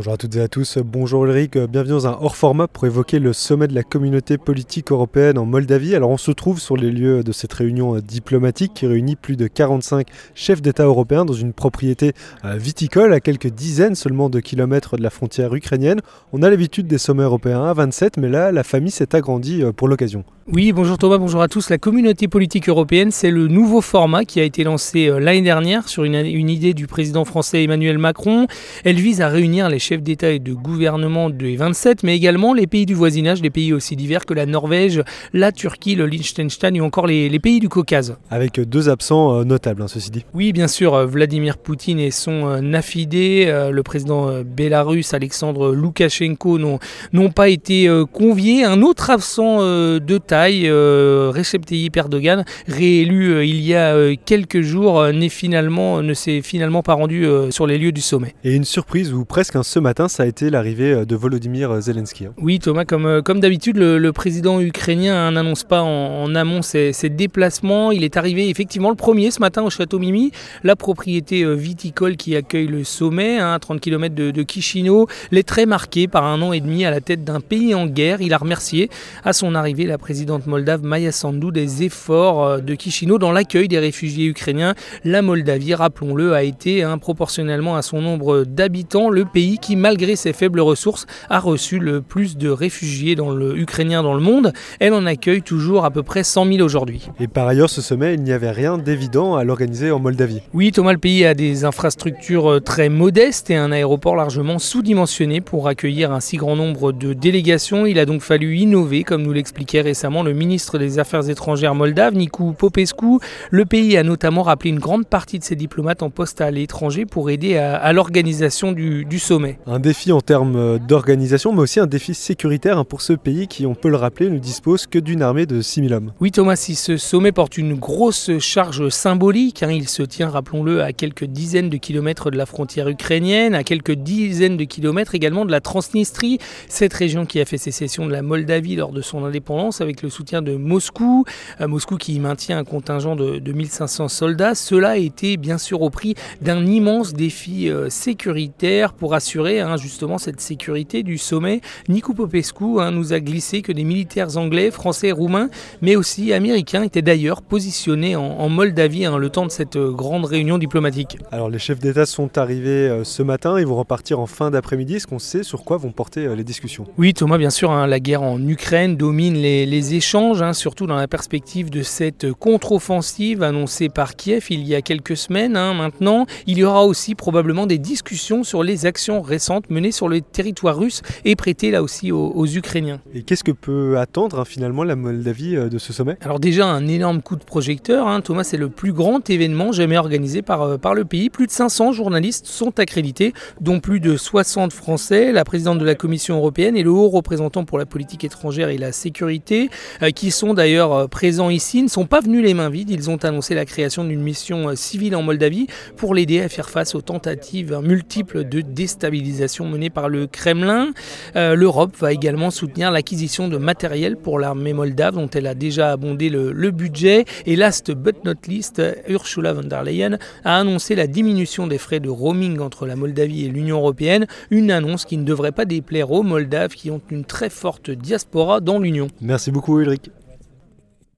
Bonjour à toutes et à tous, bonjour Ulrich, bienvenue dans un hors format pour évoquer le sommet de la communauté politique européenne en Moldavie. Alors on se trouve sur les lieux de cette réunion diplomatique qui réunit plus de 45 chefs d'État européens dans une propriété euh, viticole à quelques dizaines seulement de kilomètres de la frontière ukrainienne. On a l'habitude des sommets européens à 27 mais là la famille s'est agrandie euh, pour l'occasion. Oui, bonjour Thomas, bonjour à tous. La communauté politique européenne, c'est le nouveau format qui a été lancé euh, l'année dernière sur une idée du président français Emmanuel Macron. Elle vise à réunir les chefs chefs d'État et de gouvernement des 27, mais également les pays du voisinage, des pays aussi divers que la Norvège, la Turquie, le Liechtenstein ou encore les, pays du Caucase. Avec deux absents euh, notables, hein, ceci dit. Oui, bien sûr, euh, Vladimir Poutine et son euh, nafidé, le président bélarus Alexandre Loukachenko n'ont pas été conviés. Un autre absent de taille, Recep Tayyip Erdogan, réélu il y a quelques jours, finalement, ne s'est finalement pas rendu sur les lieux du sommet. Et une surprise ou presque un ce matin, ça a été l'arrivée euh, de Volodymyr Zelensky. Hein. Oui, Thomas, comme, euh, d'habitude, le, président ukrainien n'annonce pas en, amont ses, déplacements. Il est arrivé effectivement le premier ce matin au château Mimi, la propriété euh, viticole qui accueille le sommet, hein, à 30 km de, de Chisinau. Les traits marqués par un an et demi à la tête d'un pays en guerre. Il a remercié à son arrivée la présidente moldave Maya Sandu des efforts de Chisinau dans l'accueil des réfugiés ukrainiens. La Moldavie, rappelons-le, a été hein, proportionnellement à son nombre d'habitants le pays qui, malgré ses faibles ressources, a reçu le plus de réfugiés dans le ukrainien dans le monde. Elle en accueille toujours à peu près 100 000 aujourd'hui. Et par ailleurs, ce sommet, il n'y avait rien d'évident à l'organiser en Moldavie. Oui, Thomas, le pays a des infrastructures euh, très modestes et un aéroport largement sous-dimensionné pour accueillir un si grand nombre de délégations. Il a donc fallu innover, comme nous l'expliquait récemment le ministre des Affaires étrangères moldave, Nicu Popescu. Le pays a notamment rappelé une grande partie de ses diplomates en poste à l'étranger pour aider à, l'organisation du sommet. Un défi en termes euh, d'organisation, mais aussi un défi sécuritaire hein, pour ce pays qui, on peut le rappeler, ne dispose que d'une armée de 6000 hommes. Oui Thomas, si ce sommet porte une grosse charge symbolique, hein, il se tient, rappelons-le, à quelques dizaines de kilomètres de la frontière ukrainienne, à quelques dizaines de kilomètres également de la Transnistrie, cette région qui a fait sécession de la Moldavie lors de son indépendance avec le soutien de Moscou, euh, Moscou qui maintient un contingent de, de 1500 soldats. Cela a été bien sûr au prix d'un immense défi euh, sécuritaire pour assurer Hein, justement cette sécurité du sommet. Nico Popescu hein, nous a glissé que des militaires anglais, français, roumains, mais aussi américains étaient d'ailleurs positionnés en, Moldavie hein, le temps de cette euh, grande réunion diplomatique. Alors les chefs d'État sont arrivés euh, ce matin, ils vont repartir en fin d'après-midi. Est-ce qu'on sait sur quoi vont porter euh, les discussions? Oui Thomas, bien sûr, la guerre en Ukraine domine les, les échanges, surtout dans la perspective de cette contre-offensive annoncée par Kiev il y a quelques semaines maintenant. Il y aura aussi probablement des discussions sur les actions récente menée sur le territoire russe et prêtée là aussi aux, Ukrainiens. Et qu'est-ce que peut attendre hein, finalement la Moldavie euh, de ce sommet? Alors déjà un énorme coup de projecteur, hein. Thomas c'est le plus grand événement jamais organisé par, euh, par le pays. Plus de 500 journalistes sont accrédités, dont plus de 60 Français, la présidente de la Commission européenne et le haut représentant pour la politique étrangère et la sécurité, euh, qui sont d'ailleurs présents ici, ne sont pas venus les mains vides. Ils ont annoncé la création d'une mission civile en Moldavie pour l'aider à faire face aux tentatives multiples de déstabilisation menée par le Kremlin. Euh, L'Europe va également soutenir l'acquisition de matériel pour l'armée moldave dont elle a déjà abondé le, le, budget. Et last but not least, Ursula von der Leyen a annoncé la diminution des frais de roaming entre la Moldavie et l'Union européenne, une annonce qui ne devrait pas déplaire aux Moldaves qui ont une très forte diaspora dans l'Union. Merci beaucoup Ulrich.